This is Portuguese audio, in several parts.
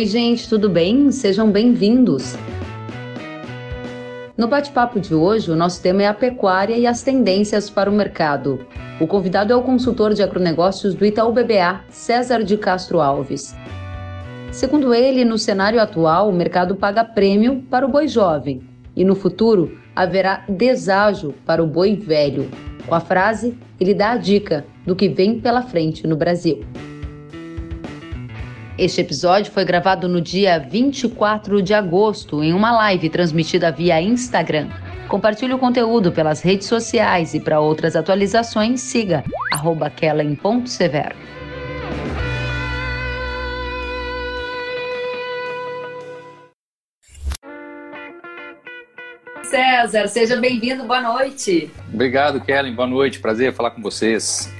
Oi, gente, tudo bem? Sejam bem-vindos. No bate-papo de hoje, o nosso tema é a pecuária e as tendências para o mercado. O convidado é o consultor de agronegócios do Itaú BBA, César de Castro Alves. Segundo ele, no cenário atual, o mercado paga prêmio para o boi jovem e no futuro haverá deságio para o boi velho. Com a frase, ele dá a dica do que vem pela frente no Brasil. Este episódio foi gravado no dia 24 de agosto, em uma live transmitida via Instagram. Compartilhe o conteúdo pelas redes sociais e para outras atualizações, siga kellen.severo. César, seja bem-vindo, boa noite. Obrigado, Kellen, boa noite, prazer falar com vocês.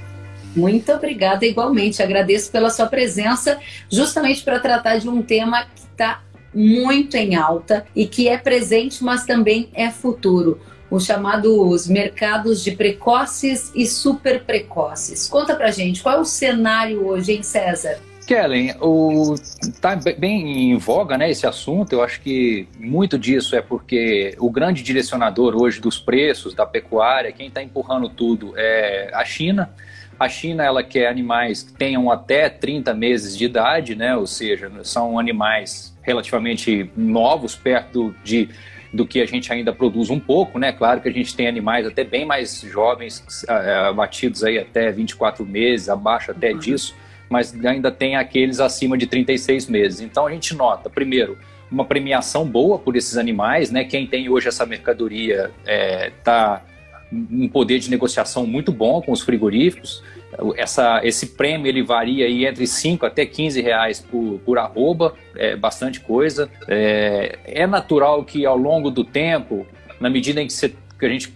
Muito obrigada, igualmente. Agradeço pela sua presença, justamente para tratar de um tema que está muito em alta e que é presente, mas também é futuro. Os chamados mercados de precoces e super precoces. Conta pra gente, qual é o cenário hoje, hein, César? Kellen, o, tá bem em voga né, esse assunto. Eu acho que muito disso é porque o grande direcionador hoje dos preços da pecuária, quem está empurrando tudo é a China. A China ela quer animais que tenham até 30 meses de idade, né? Ou seja, são animais relativamente novos, perto de do que a gente ainda produz um pouco, né? Claro que a gente tem animais até bem mais jovens, abatidos aí até 24 meses, abaixo até uhum. disso, mas ainda tem aqueles acima de 36 meses. Então a gente nota, primeiro, uma premiação boa por esses animais, né? Quem tem hoje essa mercadoria está é, tá um poder de negociação muito bom com os frigoríficos. Essa, esse prêmio ele varia aí entre 5 até 15 reais por, por arroba, é bastante coisa. É, é natural que ao longo do tempo, na medida em que, você, que a gente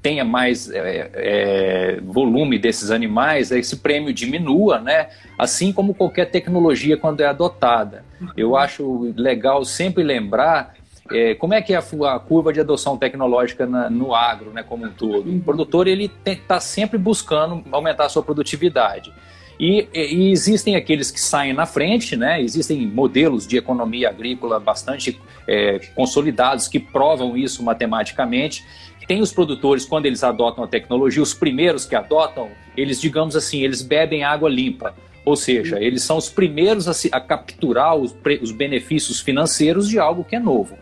tenha mais é, é, volume desses animais, esse prêmio diminua, né? Assim como qualquer tecnologia quando é adotada. Eu acho legal sempre lembrar é, como é que é a, a, curva de adoção tecnológica na, no agro, né, como um todo? O produtor ele está sempre buscando aumentar a sua produtividade. E, e, existem aqueles que saem na frente, né? Existem modelos de economia agrícola bastante é, consolidados que provam isso matematicamente. Tem os produtores, quando eles adotam a tecnologia, os primeiros que adotam, eles, digamos assim, eles bebem água limpa. Ou seja, eles são os primeiros a, se, a capturar os, os benefícios financeiros de algo que é novo.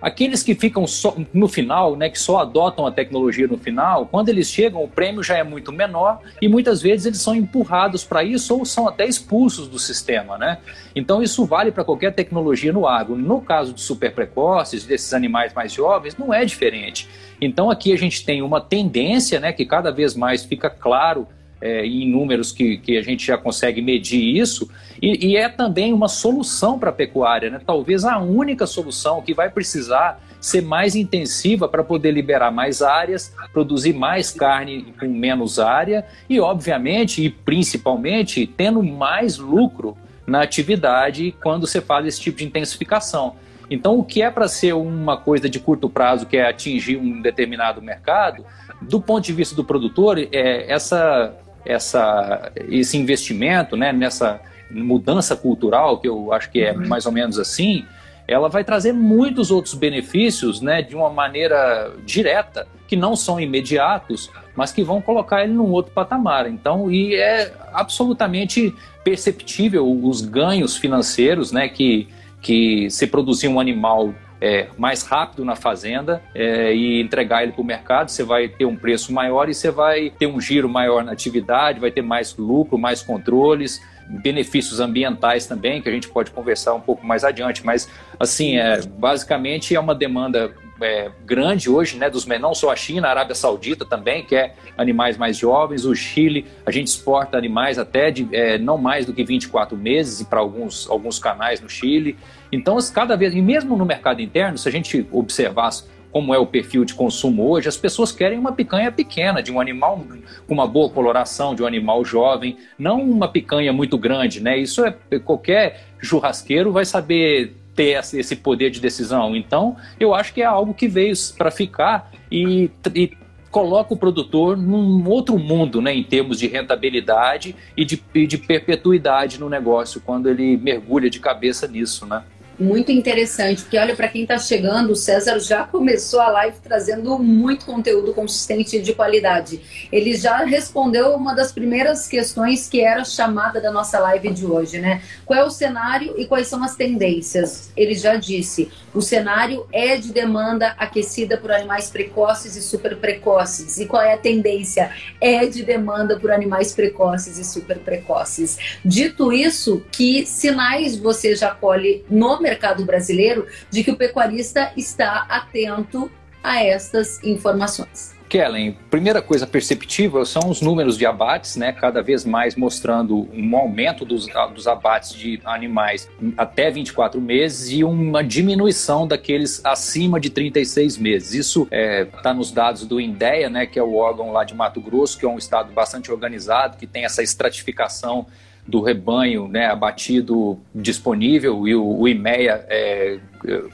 Aqueles que ficam só, no final, né, que só adotam a tecnologia no final, quando eles chegam, o prêmio já é muito menor e muitas vezes eles são empurrados para isso ou são até expulsos do sistema. Né? Então isso vale para qualquer tecnologia no agro. No caso de super precoces, desses animais mais jovens, não é diferente. Então aqui a gente tem uma tendência né, que cada vez mais fica claro é, em números que, que a gente já consegue medir isso, e, e é também uma solução para a pecuária, né? talvez a única solução que vai precisar ser mais intensiva para poder liberar mais áreas, produzir mais carne com menos área e, obviamente, e principalmente, tendo mais lucro na atividade quando você faz esse tipo de intensificação. Então, o que é para ser uma coisa de curto prazo, que é atingir um determinado mercado, do ponto de vista do produtor, é, essa essa, esse investimento né, nessa mudança cultural, que eu acho que é uhum. mais ou menos assim, ela vai trazer muitos outros benefícios né, de uma maneira direta, que não são imediatos, mas que vão colocar ele num outro patamar. Então, e é absolutamente perceptível os ganhos financeiros né, que, que se produzir um animal é, mais rápido na fazenda é, e entregar ele para o mercado, você vai ter um preço maior e você vai ter um giro maior na atividade, vai ter mais lucro, mais controles, benefícios ambientais também, que a gente pode conversar um pouco mais adiante. Mas, assim, é, basicamente é uma demanda é, grande hoje, né, dos não só a China, a Arábia Saudita também quer animais mais jovens, o Chile, a gente exporta animais até de é, não mais do que 24 meses para alguns, alguns canais no Chile. Então, cada vez, e mesmo no mercado interno, se a gente observasse como é o perfil de consumo hoje, as pessoas querem uma picanha pequena, de um animal com uma boa coloração, de um animal jovem, não uma picanha muito grande, né? Isso é qualquer churrasqueiro vai saber ter esse poder de decisão. Então, eu acho que é algo que veio para ficar e, e coloca o produtor num outro mundo, né, em termos de rentabilidade e de, e de perpetuidade no negócio, quando ele mergulha de cabeça nisso, né? Muito interessante, porque olha, para quem está chegando, o César já começou a live trazendo muito conteúdo consistente e de qualidade. Ele já respondeu uma das primeiras questões que era chamada da nossa live de hoje, né? Qual é o cenário e quais são as tendências? Ele já disse: o cenário é de demanda aquecida por animais precoces e super precoces. E qual é a tendência? É de demanda por animais precoces e super precoces. Dito isso, que sinais você já colhe no mercado? Mercado brasileiro de que o pecuarista está atento a estas informações. Kellen, primeira coisa perceptível são os números de abates, né? Cada vez mais mostrando um aumento dos, dos abates de animais até 24 meses e uma diminuição daqueles acima de 36 meses. Isso está é, tá nos dados do INDEA, né? Que é o órgão lá de Mato Grosso, que é um estado bastante organizado, que tem essa estratificação do rebanho né, abatido disponível e o, o IMEA é,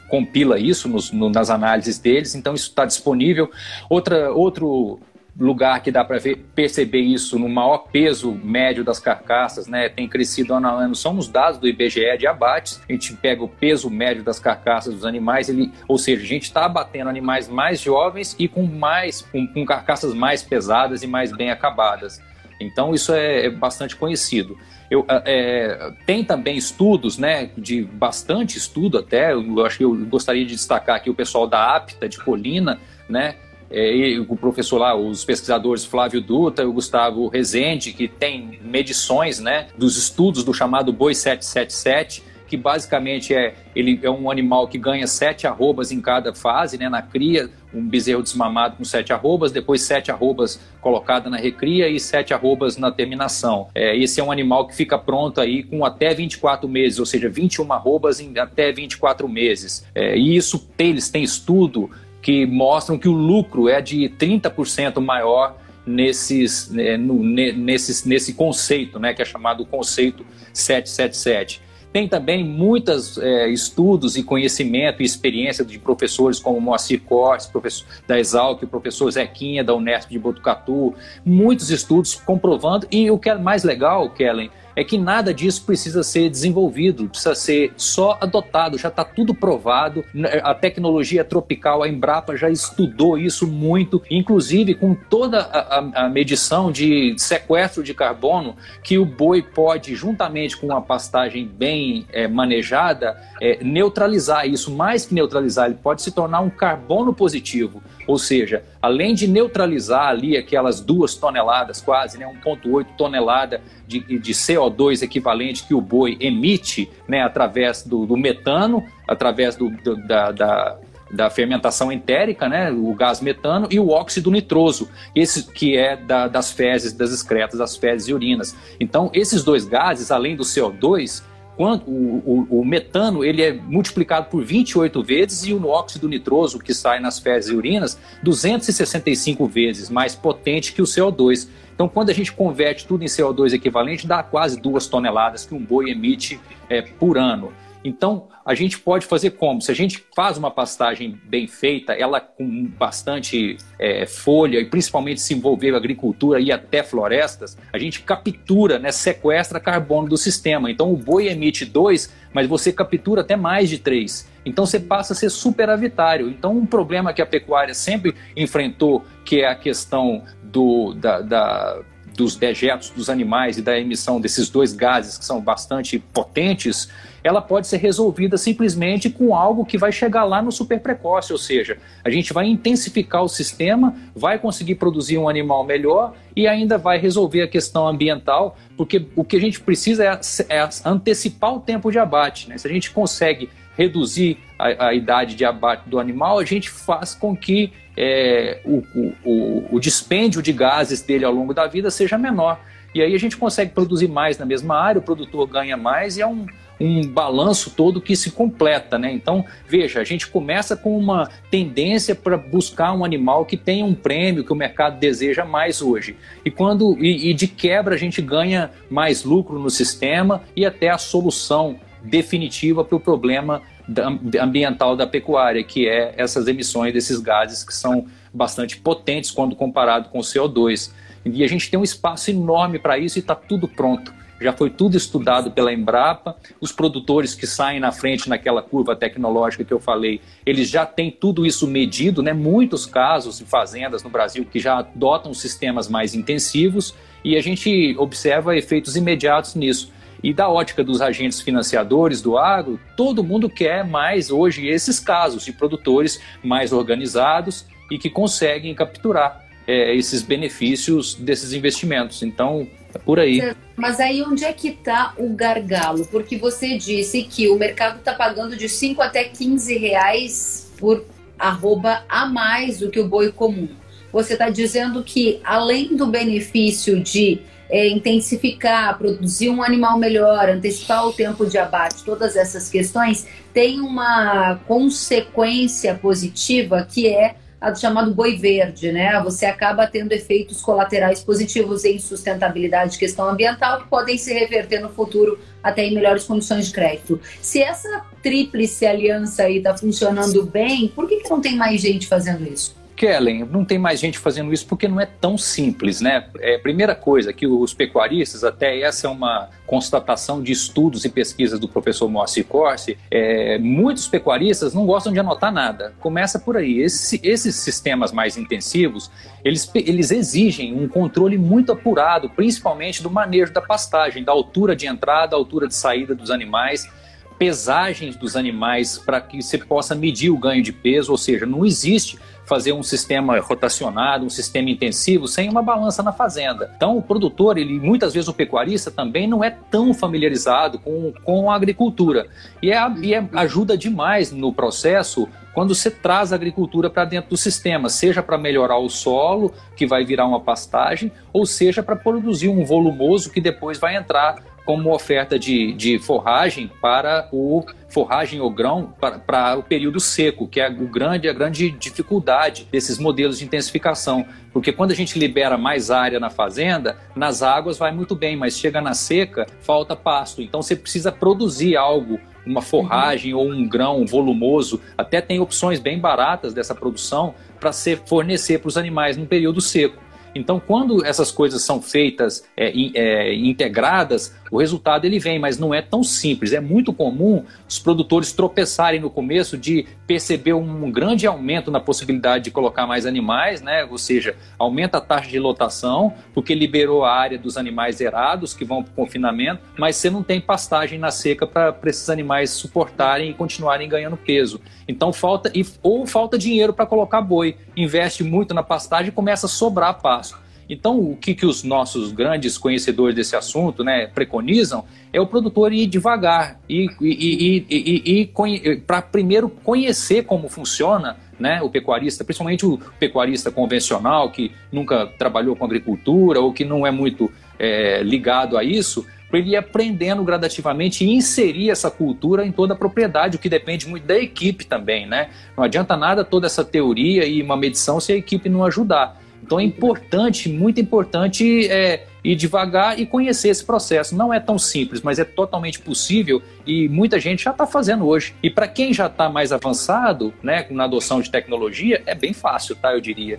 compila isso nos, no, nas análises deles, então isso está disponível. Outra, outro lugar que dá para perceber isso no maior peso médio das carcaças, né, tem crescido ano a ano, são os dados do IBGE de abates. A gente pega o peso médio das carcaças dos animais, ele, ou seja, a gente está abatendo animais mais jovens e com mais com, com carcaças mais pesadas e mais bem acabadas. Então isso é, é bastante conhecido. Eu, é, é, tem também estudos, né, de bastante estudo até, eu acho que eu gostaria de destacar aqui o pessoal da APTA de Colina, né, é, o professor lá, os pesquisadores Flávio Dutra e o Gustavo Rezende, que tem medições, né, dos estudos do chamado Boi 777, que basicamente é ele é um animal que ganha sete arrobas em cada fase, né? Na cria, um bezerro desmamado com sete arrobas, depois sete arrobas colocada na recria e sete arrobas na terminação. É, esse é um animal que fica pronto aí com até 24 meses, ou seja, 21 arrobas em até 24 meses. É, e isso eles têm estudo que mostram que o lucro é de 30% maior nesses, né, no, nesses, nesse conceito, né, que é chamado conceito 777. Tem também muitos é, estudos e conhecimento e experiência de professores como Moacir Cortes, professor da Exalc, professor Zequinha da Unesp de Botucatu, muitos estudos comprovando. E o que é mais legal, Kellen, é que nada disso precisa ser desenvolvido, precisa ser só adotado, já está tudo provado. A tecnologia tropical, a Embrapa já estudou isso muito, inclusive com toda a, a, a medição de sequestro de carbono que o boi pode, juntamente com uma pastagem bem é, manejada, é, neutralizar isso. Mais que neutralizar, ele pode se tornar um carbono positivo. Ou seja, além de neutralizar ali aquelas duas toneladas quase, né, 1,8 tonelada de, de, CO2 equivalente que o boi emite né, através do, do metano, através do, do, da, da, da, fermentação entérica, né, o gás metano, e o óxido nitroso, esse que é da, das fezes, das excretas, das fezes e urinas. Então, esses dois gases, além do CO2, quando o, o, o, metano ele é multiplicado por 28 vezes e o óxido nitroso que sai nas fezes e urinas 265 vezes mais potente que o CO2. Então, quando a gente converte tudo em CO2 equivalente, dá quase duas toneladas que um boi emite é, por ano. Então, a gente pode fazer como? Se a gente faz uma pastagem bem feita, ela com bastante é, folha e principalmente se envolver agricultura e até florestas, a gente captura, né, sequestra carbono do sistema. Então, o boi emite dois, mas você captura até mais de três. Então, você passa a ser superavitário. Então, um problema que a pecuária sempre enfrentou, que é a questão do, da, da dos dejetos dos animais e da emissão desses dois gases que são bastante potentes, ela pode ser resolvida simplesmente com algo que vai chegar lá no super precoce, ou seja, a gente vai intensificar o sistema, vai conseguir produzir um animal melhor e ainda vai resolver a questão ambiental, porque o que a gente precisa é, é antecipar o tempo de abate. Né? Se a gente consegue reduzir a, a, idade de abate do animal, a gente faz com que é, o, o, o dispêndio de gases dele ao longo da vida seja menor. E aí a gente consegue produzir mais na mesma área, o produtor ganha mais e é um, um balanço todo que se completa, né? Então, veja, a gente começa com uma tendência para buscar um animal que tenha um prêmio que o mercado deseja mais hoje. E quando e, e de quebra a gente ganha mais lucro no sistema e até a solução definitiva para o problema ambiental da pecuária, que é essas emissões desses gases que são bastante potentes quando comparado com o CO2. E a gente tem um espaço enorme para isso e está tudo pronto já foi tudo estudado pela Embrapa. Os produtores que saem na frente naquela curva tecnológica que eu falei, eles já têm tudo isso medido, né? Muitos casos de fazendas no Brasil que já adotam sistemas mais intensivos e a gente observa efeitos imediatos nisso. E da ótica dos agentes financiadores do agro, todo mundo quer mais hoje esses casos de produtores mais organizados e que conseguem capturar é, esses benefícios desses investimentos. Então, é por aí. Mas aí onde é que está o gargalo? Porque você disse que o mercado está pagando de 5 até 15 reais por arroba a mais do que o boi comum. Você está dizendo que além do benefício de é, intensificar, produzir um animal melhor, antecipar o tempo de abate, todas essas questões, tem uma consequência positiva que é a do chamado boi verde, né? Você acaba tendo efeitos colaterais positivos em sustentabilidade, questão ambiental, que podem se reverter no futuro até em melhores condições de crédito. Se essa tríplice aliança aí está funcionando bem, por que, que não tem mais gente fazendo isso? Kellen, não tem mais gente fazendo isso porque não é tão simples, né? É, primeira coisa, que os pecuaristas, até essa é uma constatação de estudos e pesquisas do professor Moacir Corsi, é, muitos pecuaristas não gostam de anotar nada. Começa por aí. Esse, esses sistemas mais intensivos, eles, eles exigem um controle muito apurado, principalmente do manejo da pastagem, da altura de entrada, altura de saída dos animais, pesagens dos animais para que você possa medir o ganho de peso, ou seja, não existe fazer um sistema rotacionado, um sistema intensivo, sem uma balança na fazenda. Então, o produtor, ele muitas vezes o pecuarista também não é tão familiarizado com, com a agricultura. E, é, e é, ajuda demais no processo quando você traz a agricultura para dentro do sistema, seja para melhorar o solo, que vai virar uma pastagem, ou seja para produzir um volumoso que depois vai entrar como oferta de, de forragem para o forragem ou grão para, o período seco, que é o grande, a grande dificuldade desses modelos de intensificação. Porque quando a gente libera mais área na fazenda, nas águas vai muito bem, mas chega na seca, falta pasto. Então você precisa produzir algo uma forragem uhum. ou um grão volumoso, até tem opções bem baratas dessa produção para fornecer para os animais no período seco. Então, quando essas coisas são feitas é, é, integradas, o resultado ele vem, mas não é tão simples. É muito comum os produtores tropeçarem no começo de perceber um grande aumento na possibilidade de colocar mais animais, né? Ou seja, aumenta a taxa de lotação, porque liberou a área dos animais zerados que vão para o confinamento, mas você não tem pastagem na seca para esses animais suportarem e continuarem ganhando peso. Então falta ou falta dinheiro para colocar boi, investe muito na pastagem e começa a sobrar pasto. Então, o que, que os nossos grandes conhecedores desse assunto né, preconizam é o produtor ir devagar e, e, e, e para primeiro conhecer como funciona né, o pecuarista, principalmente o pecuarista convencional que nunca trabalhou com agricultura ou que não é muito é, ligado a isso, para ele ir aprendendo gradativamente e inserir essa cultura em toda a propriedade, o que depende muito da equipe também, né? Não adianta nada toda essa teoria e uma medição se a equipe não ajudar. Então é importante, muito importante é, ir devagar e conhecer esse processo. Não é tão simples, mas é totalmente possível e muita gente já está fazendo hoje. E para quem já está mais avançado, né, na adoção de tecnologia, é bem fácil, tá? Eu diria.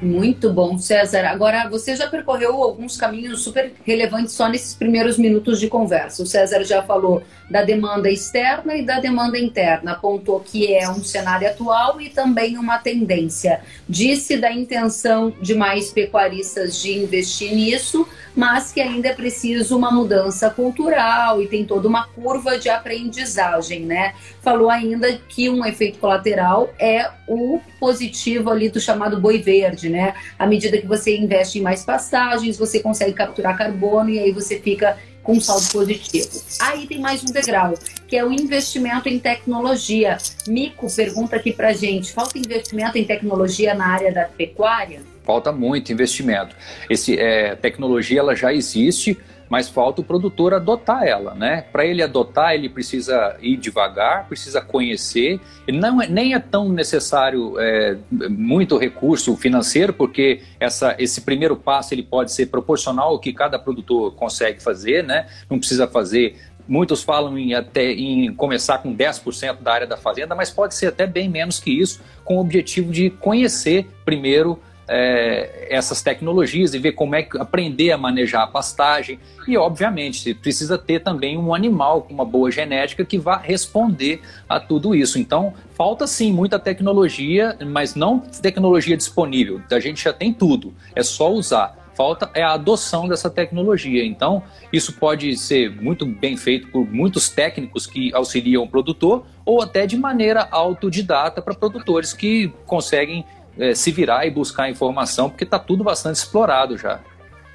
Muito bom, César. Agora, você já percorreu alguns caminhos super relevantes só nesses primeiros minutos de conversa. O César já falou da demanda externa e da demanda interna, apontou que é um cenário atual e também uma tendência. Disse da intenção de mais pecuaristas de investir nisso, mas que ainda é preciso uma mudança cultural e tem toda uma curva de aprendizagem, né? Falou ainda que um efeito colateral é o positivo ali do chamado boi verde, né? À medida que você investe em mais pastagens, você consegue capturar carbono e aí você fica com um saldo positivo. Aí tem mais um degrau, que é o investimento em tecnologia. Mico pergunta aqui pra gente: falta investimento em tecnologia na área da pecuária? falta muito investimento. Esse é, tecnologia ela já existe, mas falta o produtor adotar ela, né? Para ele adotar, ele precisa ir devagar, precisa conhecer. E não é, nem é tão necessário é, muito recurso financeiro, porque essa, esse primeiro passo ele pode ser proporcional ao que cada produtor consegue fazer, né? Não precisa fazer muitos falam em até em começar com 10% da área da fazenda, mas pode ser até bem menos que isso, com o objetivo de conhecer primeiro é, essas tecnologias e ver como é que aprender a manejar a pastagem. E, obviamente, precisa ter também um animal com uma boa genética que vá responder a tudo isso. Então, falta sim muita tecnologia, mas não tecnologia disponível. A gente já tem tudo, é só usar falta é a adoção dessa tecnologia. Então, isso pode ser muito bem feito por muitos técnicos que auxiliam o produtor, ou até de maneira autodidata para produtores que conseguem é, se virar e buscar informação, porque está tudo bastante explorado já.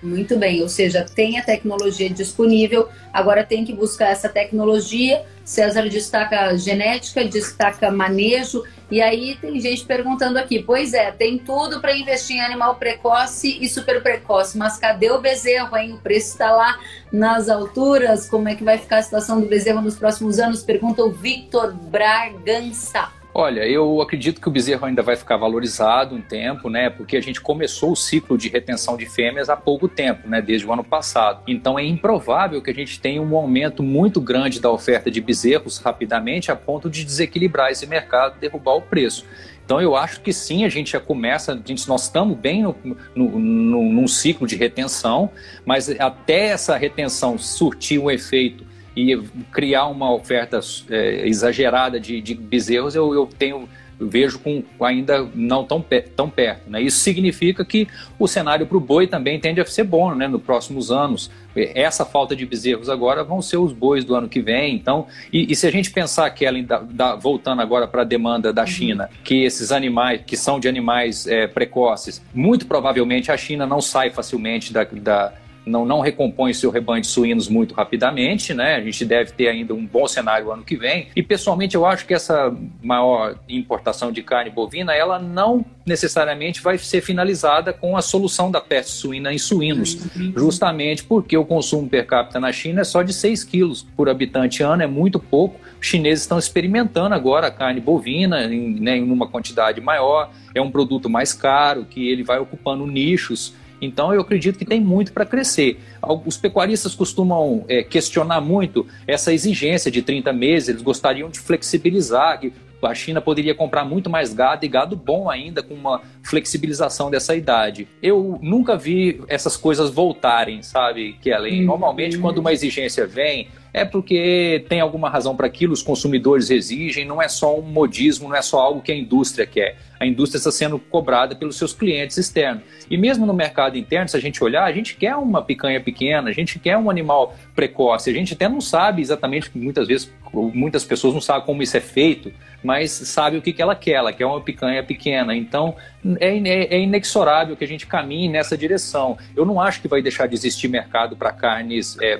Muito bem, ou seja, tem a tecnologia disponível, agora tem que buscar essa tecnologia. César destaca genética, destaca manejo, e aí tem gente perguntando aqui: pois é, tem tudo para investir em animal precoce e super precoce, mas cadê o bezerro, hein? O preço está lá nas alturas. Como é que vai ficar a situação do bezerro nos próximos anos? Pergunta o Victor Bragança. Olha, eu acredito que o bezerro ainda vai ficar valorizado um tempo, né? Porque a gente começou o ciclo de retenção de fêmeas há pouco tempo, né? Desde o ano passado. Então é improvável que a gente tenha um aumento muito grande da oferta de bezerros rapidamente a ponto de desequilibrar esse mercado, derrubar o preço. Então eu acho que sim, a gente já começa, a gente, nós estamos bem no, no, no, num ciclo de retenção, mas até essa retenção surtir um efeito e criar uma oferta é, exagerada de, de bezerros, eu, eu tenho eu vejo com ainda não tão, tão perto. Né? Isso significa que o cenário para o boi também tende a ser bom né? nos próximos anos. Essa falta de bezerros agora vão ser os bois do ano que vem. Então, e, e se a gente pensar que ela ainda, da, voltando agora para a demanda da uhum. China, que esses animais que são de animais é, precoces, muito provavelmente a China não sai facilmente da, da não, não recompõe seu rebanho de suínos muito rapidamente, né? A gente deve ter ainda um bom cenário ano que vem. E pessoalmente eu acho que essa maior importação de carne bovina, ela não necessariamente vai ser finalizada com a solução da peste suína em suínos, justamente porque o consumo per capita na China é só de 6 quilos por habitante ano, é muito pouco. Os chineses estão experimentando agora a carne bovina em, né, em uma quantidade maior, é um produto mais caro, que ele vai ocupando nichos então eu acredito que tem muito para crescer. Os pecuaristas costumam é, questionar muito essa exigência de 30 meses, eles gostariam de flexibilizar, que a China poderia comprar muito mais gado e gado bom ainda com uma flexibilização dessa idade. Eu nunca vi essas coisas voltarem, sabe, Kellen? Uhum. Normalmente, quando uma exigência vem, é porque tem alguma razão para aquilo, os consumidores exigem, não é só um modismo, não é só algo que a indústria quer. A indústria está sendo cobrada pelos seus clientes externos. E mesmo no mercado interno, se a gente olhar, a gente quer uma picanha pequena, a gente quer um animal precoce, a gente até não sabe exatamente, muitas vezes, muitas pessoas não sabem como isso é feito, mas sabe o que, que ela quer, ela quer uma picanha pequena. Então, é, é, é inexorável que a gente caminhe nessa direção. Eu não acho que vai deixar de existir mercado para carnes é,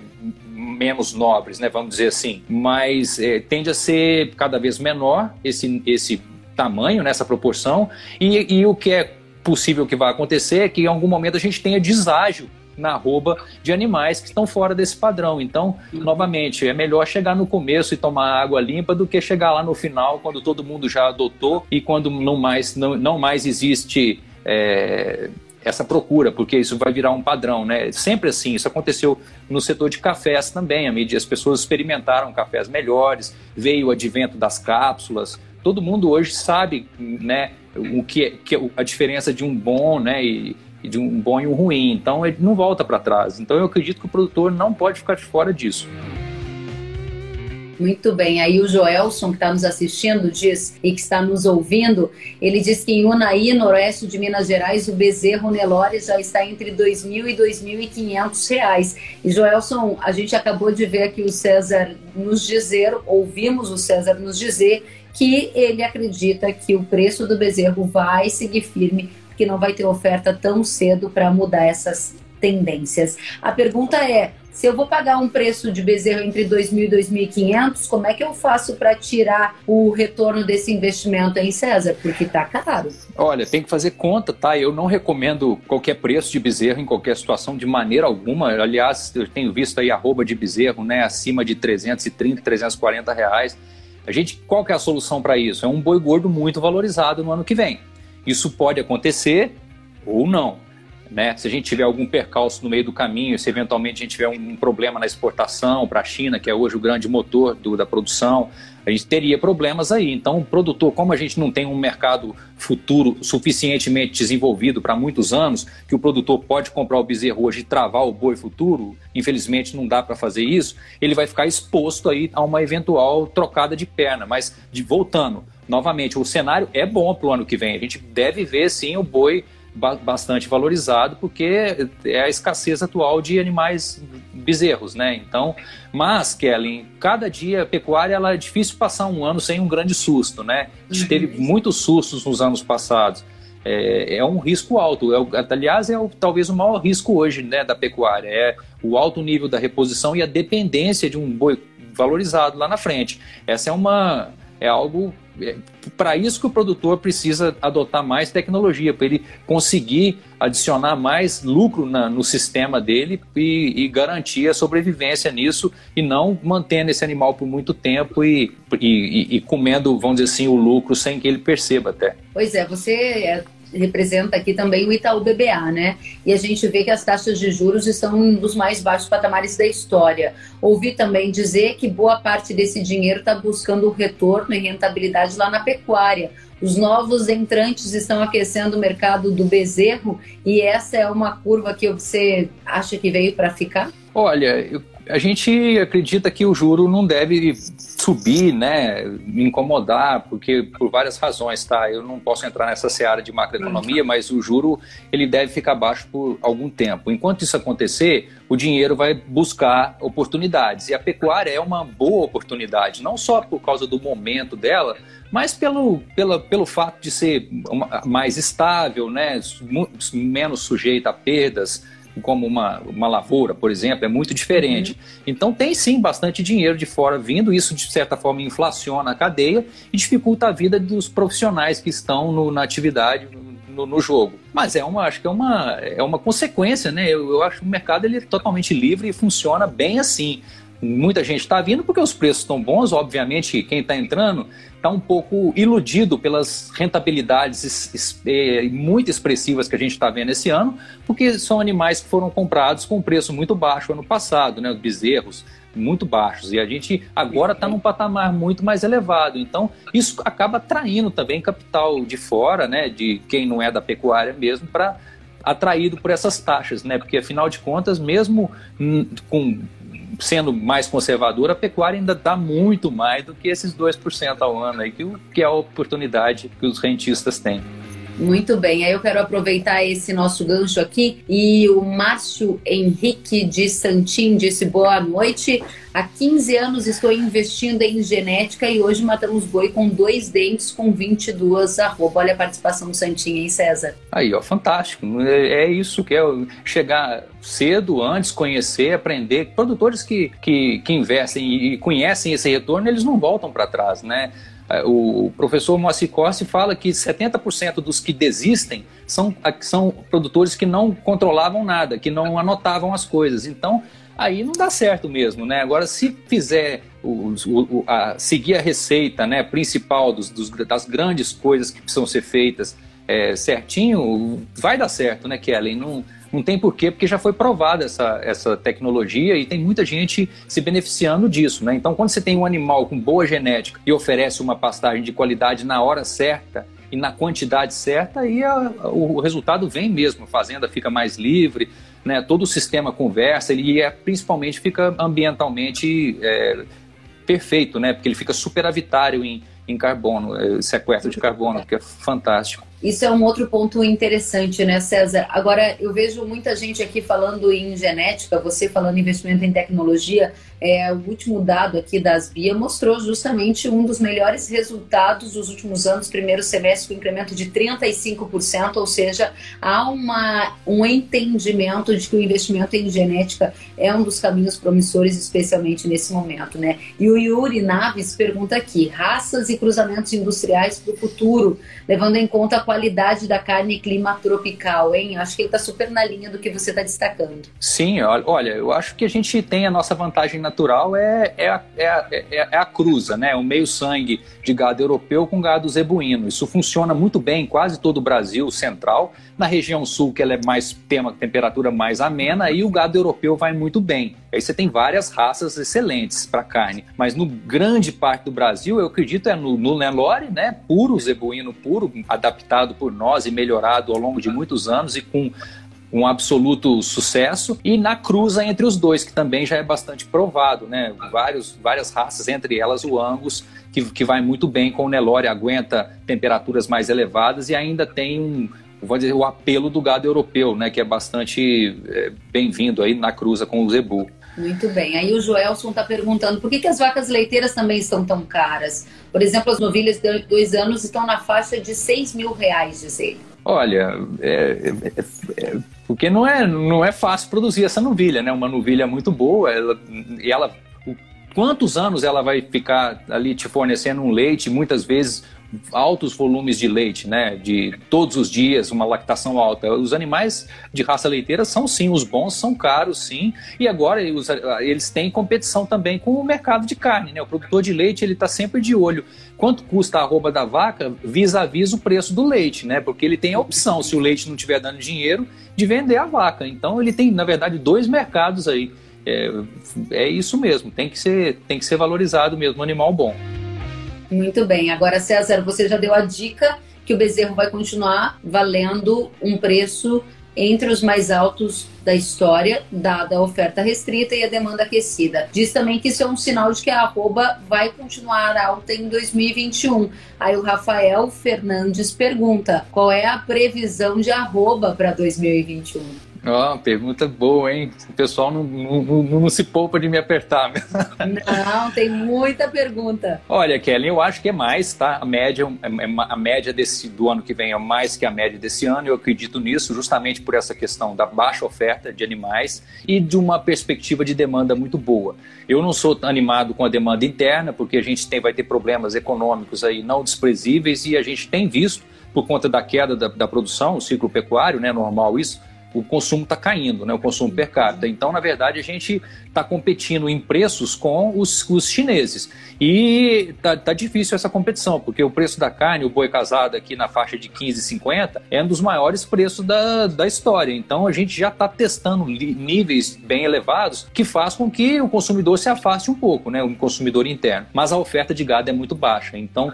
menos nobres, né, vamos dizer assim, mas é, tende a ser cada vez menor esse, esse tamanho, nessa proporção, e, e o que é possível que vai acontecer é que em algum momento a gente tenha deságio na arroba de animais que estão fora desse padrão. Então, novamente, é melhor chegar no começo e tomar água limpa do que chegar lá no final, quando todo mundo já adotou e quando não mais, não, não mais existe é, essa procura, porque isso vai virar um padrão, né? Sempre assim, isso aconteceu no setor de cafés também, a medida as pessoas experimentaram cafés melhores, veio o advento das cápsulas, todo mundo hoje sabe, né, o que é, que é a diferença de um bom, né, e, e de um bom e um ruim. Então ele não volta para trás. Então eu acredito que o produtor não pode ficar de fora disso. Muito bem. Aí o Joelson, que está nos assistindo, diz e que está nos ouvindo, ele diz que em Unaí, noroeste de Minas Gerais, o bezerro Nelore já está entre R$ 2.000 e 2.500 reais. E Joelson, a gente acabou de ver aqui o César nos dizer, ouvimos o César nos dizer que ele acredita que o preço do bezerro vai seguir firme, porque não vai ter oferta tão cedo para mudar essas tendências. A pergunta é: se eu vou pagar um preço de bezerro entre 2.000 e 2.500, como é que eu faço para tirar o retorno desse investimento em César? Porque tá caro. Olha, tem que fazer conta, tá? Eu não recomendo qualquer preço de bezerro em qualquer situação de maneira alguma. Aliás, eu tenho visto aí arroba de bezerro, né, acima de 330, 340 reais. A gente, qual que é a solução para isso? É um boi gordo muito valorizado no ano que vem. Isso pode acontecer ou não. Né? Se a gente tiver algum percalço no meio do caminho, se eventualmente a gente tiver um problema na exportação para a China, que é hoje o grande motor do, da produção, a gente teria problemas aí. Então, o produtor, como a gente não tem um mercado futuro suficientemente desenvolvido para muitos anos, que o produtor pode comprar o bezerro hoje e travar o boi futuro, infelizmente não dá para fazer isso, ele vai ficar exposto aí a uma eventual trocada de perna. Mas, de, voltando, novamente, o cenário é bom para o ano que vem. A gente deve ver, sim, o boi bastante valorizado, porque é a escassez atual de animais bezerros, né? Então, mas, Kellen, cada dia a pecuária ela é difícil passar um ano sem um grande susto, né? A gente teve uhum. muitos sustos nos anos passados. É, é um risco alto. É, aliás, é o, talvez o maior risco hoje né, da pecuária. É o alto nível da reposição e a dependência de um boi valorizado lá na frente. Essa é uma é algo é, para isso que o produtor precisa adotar mais tecnologia, para ele conseguir adicionar mais lucro na, no sistema dele e, e, garantir a sobrevivência nisso e não mantendo esse animal por muito tempo e, e, e comendo, vamos dizer assim, o lucro sem que ele perceba até. Pois é, você é representa aqui também o Itaú BBA, né? E a gente vê que as taxas de juros estão um dos mais baixos patamares da história. Ouvi também dizer que boa parte desse dinheiro está buscando retorno e rentabilidade lá na pecuária. Os novos entrantes estão aquecendo o mercado do bezerro e essa é uma curva que você acha que veio para ficar? Olha, eu a gente acredita que o juro não deve subir, né, me incomodar, porque por várias razões, tá? Eu não posso entrar nessa seara de macroeconomia, uhum. mas o juro ele deve ficar baixo por algum tempo. Enquanto isso acontecer, o dinheiro vai buscar oportunidades e a pecuária é uma boa oportunidade, não só por causa do momento dela, mas pelo, pela, pelo fato de ser mais estável, né, menos sujeita a perdas como uma, uma lavoura, por exemplo, é muito diferente. Uhum. Então tem sim bastante dinheiro de fora vindo, isso de certa forma inflaciona a cadeia e dificulta a vida dos profissionais que estão no, na atividade, no, no, jogo. Mas é uma, acho que é uma, é uma consequência, né? Eu, eu acho que o mercado ele é totalmente livre e funciona bem assim muita gente está vindo porque os preços estão bons, obviamente quem está entrando está um pouco iludido pelas rentabilidades é, muito expressivas que a gente está vendo esse ano, porque são animais que foram comprados com preço muito baixo ano passado, né, bezerros muito baixos, e a gente agora está num patamar muito mais elevado, então isso acaba atraindo também capital de fora, né, de quem não é da pecuária mesmo, para atraído por essas taxas, né? Porque afinal de contas, mesmo com sendo mais conservadora, a pecuária ainda dá muito mais do que esses 2% ao ano aí, que, que é a oportunidade que os rentistas têm. Muito bem, aí eu quero aproveitar esse nosso gancho aqui e o Márcio Henrique de Santim disse boa noite. Há 15 anos estou investindo em genética e hoje matamos boi com dois dentes com 22 arroba. Olha a participação do Santinho, hein, César? Aí, ó, fantástico. É, é isso que é chegar cedo, antes, conhecer, aprender. Produtores que, que, que investem e conhecem esse retorno, eles não voltam para trás, né? É, o professor Moacir Costa fala que 70% dos que desistem são, são produtores que não controlavam nada, que não anotavam as coisas. Então, aí não dá certo mesmo, né? Agora, se fizer o, o, a, seguir a receita né, principal dos, dos, das grandes coisas que precisam ser feitas é, certinho, vai dar certo, né, Kellen? Não, não tem porquê, porque já foi provada essa, essa tecnologia e tem muita gente se beneficiando disso. Né? Então, quando você tem um animal com boa genética e oferece uma pastagem de qualidade na hora certa e na quantidade certa, aí a, o, resultado vem mesmo. A fazenda fica mais livre, né? todo o sistema conversa e é, principalmente fica ambientalmente é, perfeito, né? porque ele fica superavitário em, em carbono, é, sequestro de carbono, que é fantástico. Isso é um outro ponto interessante, né, César? Agora, eu vejo muita gente aqui falando em genética, você falando em investimento em tecnologia. É, o último dado aqui das BIA mostrou justamente um dos melhores resultados dos últimos anos, primeiro semestre, com incremento de 35%, ou seja, há uma, um entendimento de que o investimento em genética é um dos caminhos promissores, especialmente nesse momento, né? E o Yuri Naves pergunta aqui: raças e cruzamentos industriais para o futuro, levando em conta a qualidade da carne e clima tropical, hein? Acho que ele está super na linha do que você está destacando. Sim, olha, eu acho que a gente tem a nossa vantagem natural é, é, a, é, é, é a cruza, né? O meio sangue de gado europeu com gado zebuíno. Isso funciona muito bem em quase todo o Brasil central. Na região sul, que ela é mais tem uma temperatura mais amena, aí o gado europeu vai muito bem. Aí você tem várias raças excelentes para carne. Mas no grande parte do Brasil, eu acredito é no, no Nelore, né? Puro, zebuíno puro, adaptado por nós e melhorado ao longo de muitos anos e com um absoluto sucesso, e na cruza entre os dois, que também já é bastante provado, né? Vários, várias raças, entre elas o Angus, que, que vai muito bem com o Nelore, aguenta temperaturas mais elevadas e ainda tem um, vou dizer, o apelo do gado europeu, né? Que é bastante é, bem-vindo aí na cruza com o Zebu. Muito bem. Aí o Joelson está perguntando por que, que as vacas leiteiras também estão tão caras? Por exemplo, as novilhas de dois anos estão na faixa de 6 mil reais, diz ele. Olha, é, é, é, porque não é, não é fácil produzir essa novilha, né? Uma novilha muito boa, ela, e ela quantos anos ela vai ficar ali te fornecendo um leite, muitas vezes altos volumes de leite, né? De todos os dias, uma lactação alta. Os animais de raça leiteira são sim os bons, são caros sim. E agora eles têm competição também com o mercado de carne, né? O produtor de leite ele está sempre de olho quanto custa a arroba da vaca vis-a-vis o preço do leite, né? Porque ele tem a opção, se o leite não estiver dando dinheiro, de vender a vaca. Então ele tem, na verdade, dois mercados aí. É, é isso mesmo, tem que ser, tem que ser valorizado mesmo, animal bom. Muito bem. Agora, César, você já deu a dica que o bezerro vai continuar valendo um preço entre os mais altos da história, dada a oferta restrita e a demanda aquecida. Diz também que isso é um sinal de que a arroba vai continuar alta em 2021. Aí o Rafael Fernandes pergunta: qual é a previsão de arroba para 2021? Ó, oh, pergunta boa, hein? O pessoal não, não, não, não, se poupa de me apertar. Não, tem muita pergunta. Olha, Kelly, eu acho que é mais, tá? A média, é, é a média desse, do ano que vem é mais que a média desse ano. Eu acredito nisso justamente por essa questão da baixa oferta de animais e de uma perspectiva de demanda muito boa. Eu não sou animado com a demanda interna, porque a gente tem, vai ter problemas econômicos aí não desprezíveis e a gente tem visto, por conta da queda da, da produção, o ciclo pecuário, né? Normal isso o consumo está caindo, né, o consumo per capita. Então, na verdade, a gente está competindo em preços com os, os chineses. E tá, tá, difícil essa competição, porque o preço da carne, o boi casado aqui na faixa de 15,50 é um dos maiores preços da, da história. Então, a gente já está testando níveis bem elevados que faz com que o consumidor se afaste um pouco, né, o consumidor interno. Mas a oferta de gado é muito baixa. Então,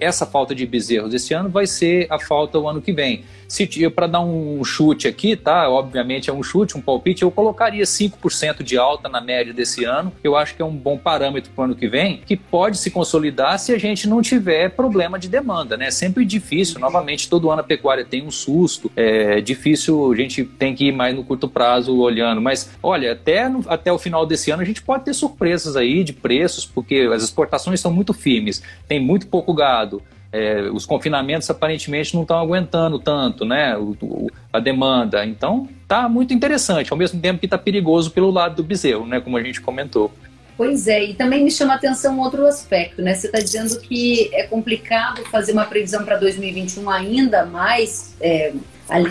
essa falta de bezerros esse ano vai ser a falta o ano que vem. Para dar um chute aqui, tá? Obviamente é um chute, um palpite, eu colocaria 5% de alta na média desse ano. Eu acho que é um bom parâmetro para o ano que vem, que pode se consolidar se a gente não tiver problema de demanda, né? É sempre difícil, novamente, todo ano a pecuária tem um susto, é difícil, a gente tem que ir mais no curto prazo olhando, mas olha, até, no, até o final desse ano a gente pode ter surpresas aí de preços, porque as exportações são muito firmes, tem muito pouco gado, é, os confinamentos aparentemente não estão aguentando tanto, né? O, o, a demanda. Então, tá muito interessante, ao mesmo tempo que está perigoso pelo lado do bezerro, né? Como a gente comentou. Pois é, e também me chama a atenção outro aspecto, né? Você está dizendo que é complicado fazer uma previsão para 2021 ainda mais é,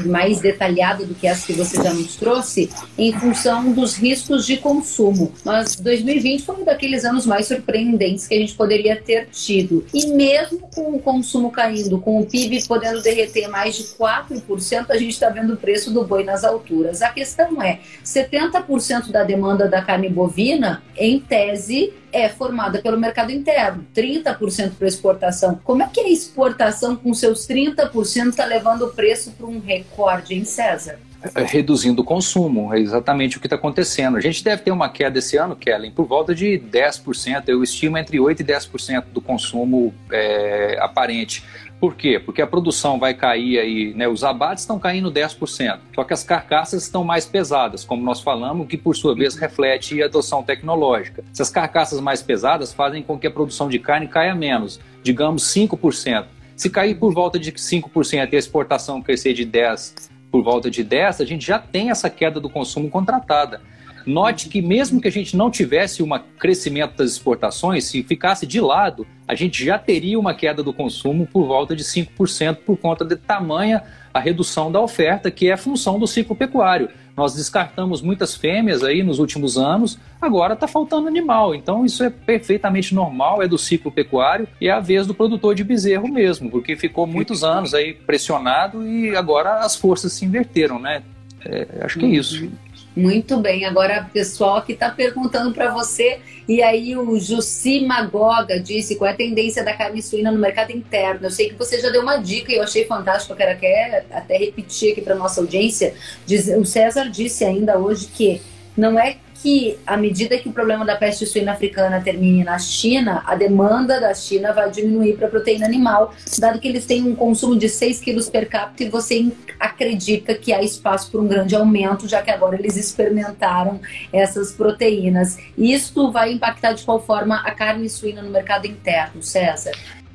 mais detalhada do que essa que você já nos trouxe, em função dos riscos de consumo. Mas 2020 foi um daqueles anos mais surpreendentes que a gente poderia ter tido. E mesmo com o consumo caindo, com o PIB podendo derreter mais de 4%, a gente está vendo o preço do boi nas alturas. A questão é: 70% da demanda da carne bovina, em tese, é formada pelo mercado interno, 30% para exportação. Como é que a exportação, com seus 30%, está levando o preço para um recorde, em César? É, reduzindo o consumo, é exatamente o que está acontecendo. A gente deve ter uma queda esse ano, Kellen, por volta de 10%, eu estimo entre 8% e 10% do consumo é, aparente. Por quê? Porque a produção vai cair aí, né? Os abates estão caindo 10%, só que as carcaças estão mais pesadas, como nós falamos, que por sua vez reflete a adoção tecnológica. Essas carcaças mais pesadas fazem com que a produção de carne caia menos, digamos 5%. Se cair por volta de 5% e a exportação crescer de 10% por volta de 10%, a gente já tem essa queda do consumo contratada. Note que mesmo que a gente não tivesse um crescimento das exportações, se ficasse de lado, a gente já teria uma queda do consumo por volta de 5% por conta de tamanha a redução da oferta, que é função do ciclo pecuário. Nós descartamos muitas fêmeas aí nos últimos anos, agora está faltando animal. Então isso é perfeitamente normal, é do ciclo pecuário e é a vez do produtor de bezerro mesmo, porque ficou muitos anos aí pressionado e agora as forças se inverteram, né? É, acho que é isso. Muito bem, agora pessoal que está perguntando para você, e aí o Jussi Magoga disse qual é a tendência da carne suína no mercado interno. Eu sei que você já deu uma dica e eu achei fantástico, eu quero até, até repetir aqui para nossa audiência. Diz, o César disse ainda hoje que não é que à medida que o problema da peste suína africana termine na China, a demanda da China vai diminuir para proteína animal, dado que eles têm um consumo de 6 quilos per capita e você acredita que há espaço para um grande aumento, já que agora eles experimentaram essas proteínas. Isto vai impactar de qual forma a carne suína no mercado interno, César?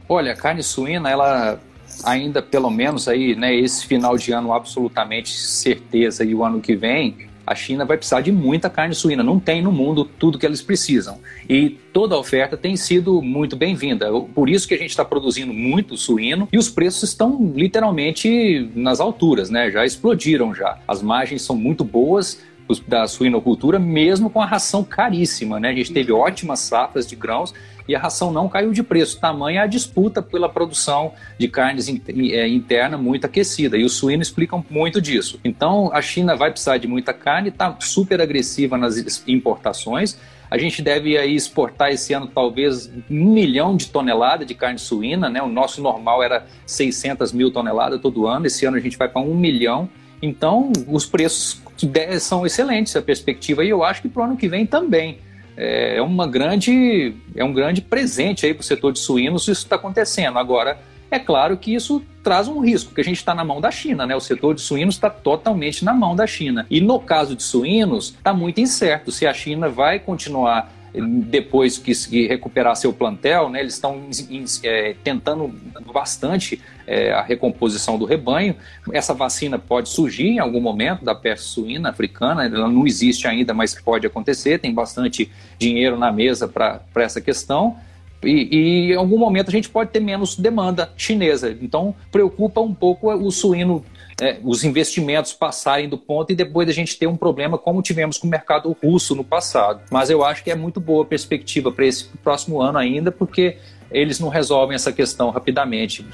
Olha, a carne suína, ela ainda pelo menos aí, né, esse final de ano absolutamente certeza e o ano que vem, a China vai precisar de muita carne suína. Não tem no mundo tudo que eles precisam. E toda a oferta tem sido muito bem-vinda. Por isso que a gente está produzindo muito suíno e os preços estão literalmente nas alturas, né? Já explodiram já. As margens são muito boas da suinocultura, mesmo com a ração caríssima. Né? A gente teve ótimas safras de grãos e a ração não caiu de preço. Tamanha a disputa pela produção de carnes é, interna muito aquecida. E o suíno explica muito disso. Então, a China vai precisar de muita carne, está super agressiva nas importações. A gente deve aí exportar esse ano talvez um milhão de toneladas de carne suína, né? O nosso normal era 600 mil toneladas todo ano. Esse ano a gente vai para um milhão. Então, os preços são excelentes, a perspectiva, e eu acho que para o ano que vem também. É, é uma grande, é um grande presente aí para o setor de suínos isso está acontecendo. Agora, é claro que isso traz um risco, que a gente está na mão da China, né? O setor de suínos está totalmente na mão da China. E no caso de suínos, está muito incerto se a China vai continuar depois que, recuperar seu plantel, né, eles estão é, tentando bastante é, a recomposição do rebanho. Essa vacina pode surgir em algum momento da peste suína africana, ela não existe ainda, mas pode acontecer. Tem bastante dinheiro na mesa para essa questão. E, e, em algum momento a gente pode ter menos demanda chinesa. Então preocupa um pouco o suíno é, os investimentos passarem do ponto e depois a gente ter um problema como tivemos com o mercado russo no passado. Mas eu acho que é muito boa a perspectiva para esse próximo ano ainda, porque eles não resolvem essa questão rapidamente.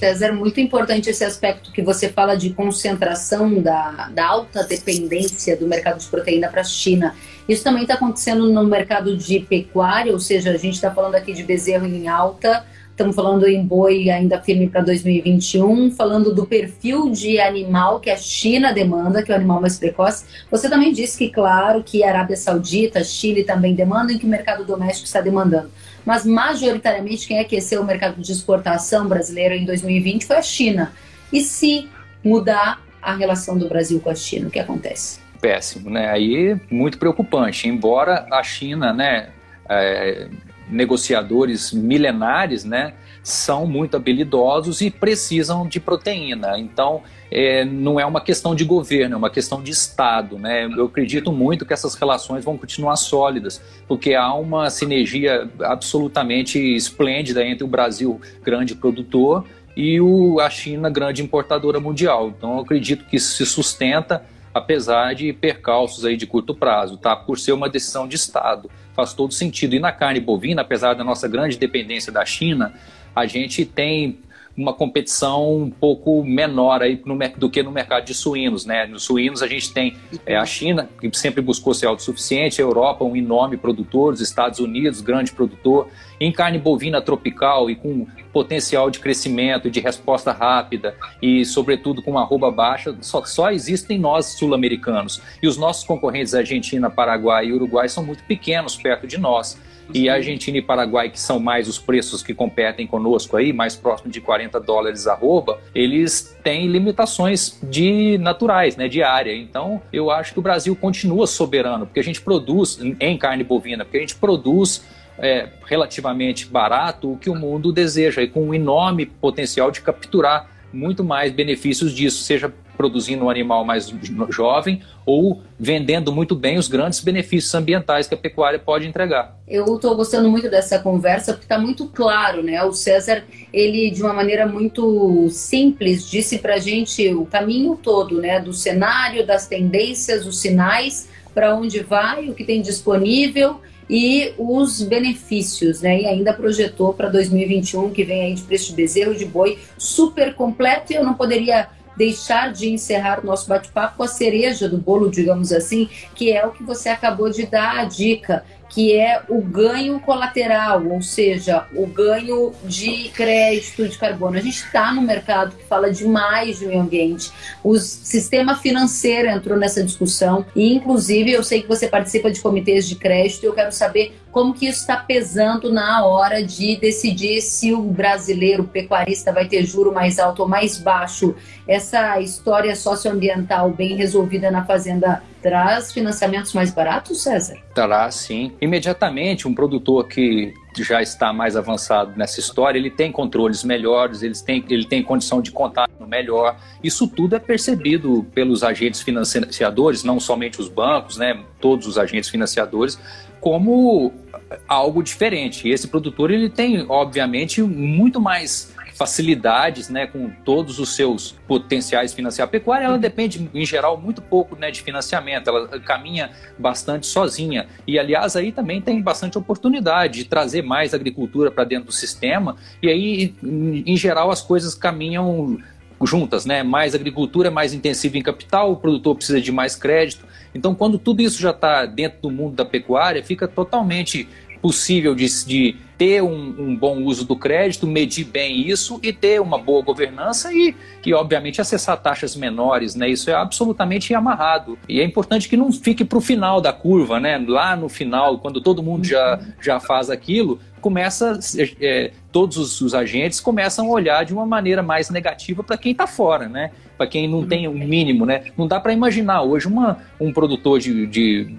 César, muito importante esse aspecto que você fala de concentração da, da alta dependência do mercado de proteína para a China. Isso também está acontecendo no mercado de pecuária, ou seja, a gente está falando aqui de bezerro em alta, Estamos falando em boi ainda firme para 2021, falando do perfil de animal que a China demanda, que é o animal mais precoce. Você também disse que, claro, que Arábia Saudita, Chile também demandam e que o mercado doméstico está demandando. Mas, majoritariamente, quem aqueceu o mercado de exportação brasileiro em 2020 foi a China. E se mudar a relação do Brasil com a China, o que acontece? Péssimo, né? Aí, muito preocupante. Embora a China, né, é negociadores milenares, né, são muito habilidosos e precisam de proteína. Então, é, não é uma questão de governo, é uma questão de Estado. Né? Eu acredito muito que essas relações vão continuar sólidas, porque há uma sinergia absolutamente esplêndida entre o Brasil, grande produtor, e o, a China, grande importadora mundial. Então, eu acredito que isso se sustenta apesar de percalços aí de curto prazo, tá? Por ser uma decisão de Estado, faz todo sentido. E na carne bovina, apesar da nossa grande dependência da China, a gente tem uma competição um pouco menor aí no, do que no mercado de suínos. Né? Nos suínos a gente tem é, a China, que sempre buscou ser autossuficiente, a Europa, um enorme produtor, os Estados Unidos, grande produtor. Em carne bovina tropical e com potencial de crescimento, de resposta rápida e, sobretudo, com uma arroba baixa, só, só existem nós sul-americanos. E os nossos concorrentes, Argentina, Paraguai e Uruguai, são muito pequenos perto de nós e Argentina e Paraguai, que são mais os preços que competem conosco aí, mais próximo de 40 dólares arroba, eles têm limitações de naturais, né, de área. Então, eu acho que o Brasil continua soberano, porque a gente produz em carne bovina, porque a gente produz é, relativamente barato o que o mundo deseja e com um enorme potencial de capturar muito mais benefícios disso, seja produzindo um animal mais jovem ou vendendo muito bem os grandes benefícios ambientais que a pecuária pode entregar. Eu estou gostando muito dessa conversa porque está muito claro, né? O César, ele de uma maneira muito simples disse para gente o caminho todo, né? Do cenário, das tendências, os sinais, para onde vai, o que tem disponível e os benefícios, né? E ainda projetou para 2021 que vem aí de preço de bezerro de boi super completo e eu não poderia deixar de encerrar o nosso bate-papo com a cereja do bolo, digamos assim, que é o que você acabou de dar a dica, que é o ganho colateral, ou seja, o ganho de crédito de carbono. A gente está no mercado que fala demais de meio ambiente. O sistema financeiro entrou nessa discussão e, inclusive, eu sei que você participa de comitês de crédito e eu quero saber como que isso está pesando na hora de decidir se o brasileiro pecuarista vai ter juro mais alto ou mais baixo. Essa história socioambiental bem resolvida na fazenda traz financiamentos mais baratos, César? Traz, sim. Imediatamente, um produtor que já está mais avançado nessa história, ele tem controles melhores, ele tem, ele tem condição de contato melhor. Isso tudo é percebido pelos agentes financiadores, não somente os bancos, né, todos os agentes financiadores, como algo diferente. E esse produtor ele tem, obviamente, muito mais facilidades, né, com todos os seus potenciais financiar. A pecuária ela depende, em geral, muito pouco né, de financiamento, ela caminha bastante sozinha. E, aliás, aí também tem bastante oportunidade de trazer mais agricultura para dentro do sistema, e aí, em geral, as coisas caminham juntas, né? Mais agricultura, mais intensiva em capital, o produtor precisa de mais crédito. Então, quando tudo isso já está dentro do mundo da pecuária, fica totalmente possível de, de ter um, um, bom uso do crédito, medir bem isso e ter uma boa governança e, e, obviamente, acessar taxas menores, né? Isso é absolutamente amarrado. E é importante que não fique para o final da curva, né? Lá no final, quando todo mundo já, já faz aquilo, começa é, todos os, os, agentes começam a olhar de uma maneira mais negativa para quem está fora, né? Para quem não tem o um mínimo, né? Não dá para imaginar hoje uma, um produtor de, de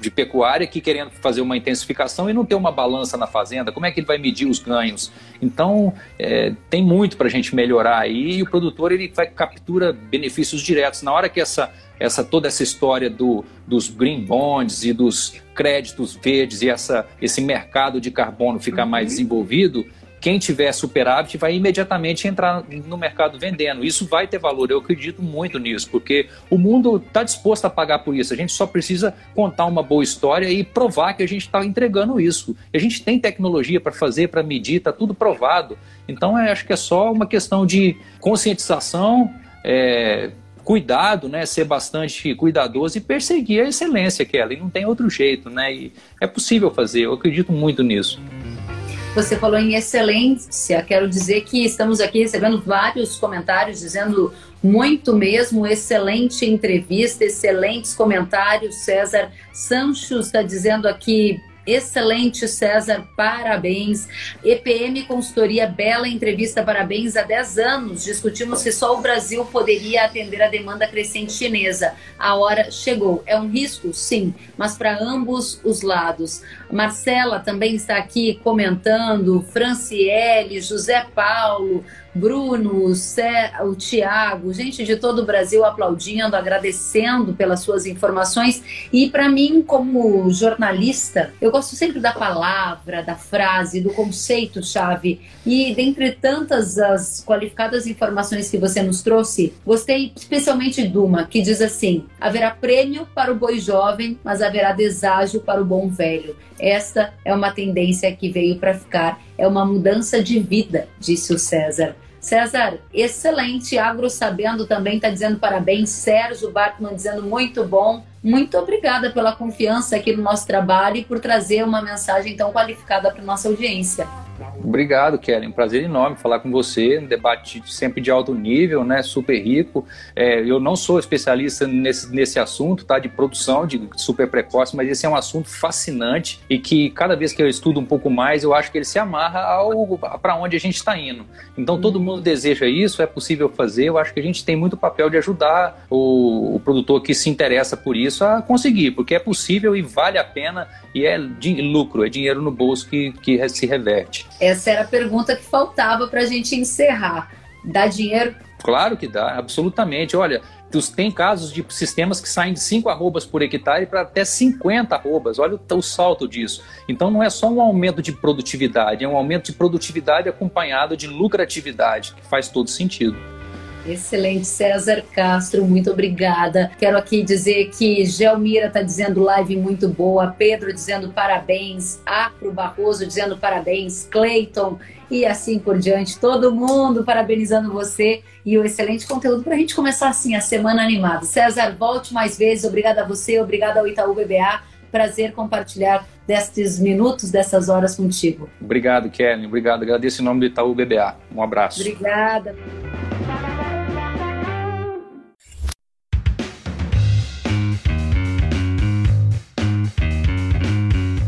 de pecuária que querendo fazer uma intensificação e não ter uma balança na fazenda, como é que ele vai medir os ganhos? Então, é, tem muito para a gente melhorar aí e o produtor ele vai captura benefícios diretos. Na hora que essa, essa toda essa história do, dos green bonds e dos créditos verdes e essa, esse mercado de carbono ficar mais uhum. desenvolvido, quem tiver superávit vai imediatamente entrar no mercado vendendo. Isso vai ter valor, eu acredito muito nisso, porque o mundo está disposto a pagar por isso. A gente só precisa contar uma boa história e provar que a gente está entregando isso. A gente tem tecnologia para fazer, para medir, está tudo provado. Então, é, acho que é só uma questão de conscientização. É, cuidado, né, ser bastante cuidadoso e perseguir a excelência, Kelly. Não tem outro jeito, né? E é possível fazer. Eu acredito muito nisso. Você falou em excelência. Quero dizer que estamos aqui recebendo vários comentários dizendo muito mesmo, excelente entrevista, excelentes comentários. César Sancho está dizendo aqui Excelente, César, parabéns. EPM Consultoria, bela entrevista, parabéns. Há 10 anos discutimos se só o Brasil poderia atender a demanda crescente chinesa. A hora chegou. É um risco? Sim, mas para ambos os lados. Marcela também está aqui comentando, Franciele, José Paulo, Bruno, o, o Tiago, gente de todo o Brasil aplaudindo, agradecendo pelas suas informações. E para mim, como jornalista, eu gosto sempre da palavra, da frase, do conceito-chave. E dentre tantas as qualificadas informações que você nos trouxe, gostei especialmente de uma que diz assim: haverá prêmio para o boi jovem, mas haverá deságio para o bom velho. Esta é uma tendência que veio para ficar, é uma mudança de vida, disse o César. César, excelente. Agro Sabendo também está dizendo parabéns. Sérgio Bartman dizendo muito bom. Muito obrigada pela confiança aqui no nosso trabalho e por trazer uma mensagem tão qualificada para nossa audiência. Obrigado, Kelly. Um prazer enorme falar com você. Um debate sempre de alto nível, né? Super rico. É, eu não sou especialista nesse, nesse assunto, tá? De produção de super precoce, mas esse é um assunto fascinante e que cada vez que eu estudo um pouco mais, eu acho que ele se amarra ao para onde a gente está indo. Então todo uhum. mundo deseja isso, é possível fazer. Eu acho que a gente tem muito papel de ajudar o, o produtor que se interessa por isso a conseguir, porque é possível e vale a pena e é lucro, é dinheiro no bolso que, que se reverte. Essa era a pergunta que faltava para a gente encerrar. Dá dinheiro? Claro que dá, absolutamente. Olha, tem casos de sistemas que saem de 5 arrobas por hectare para até 50 arrobas. Olha o, o, salto disso. Então não é só um aumento de produtividade, é um aumento de produtividade acompanhado de lucratividade, que faz todo sentido. Excelente, César Castro, muito obrigada. Quero aqui dizer que Gelmira está dizendo live muito boa, Pedro dizendo parabéns, Acro Barroso dizendo parabéns, Cleiton e assim por diante. Todo mundo parabenizando você e o excelente conteúdo para a gente começar assim a semana animada. César, volte mais vezes. Obrigada a você, obrigada ao Itaú BBA. Prazer compartilhar destes minutos, dessas horas contigo. Obrigado, Kelly. Obrigado. Agradeço em nome do Itaú BBA. Um abraço. Obrigada.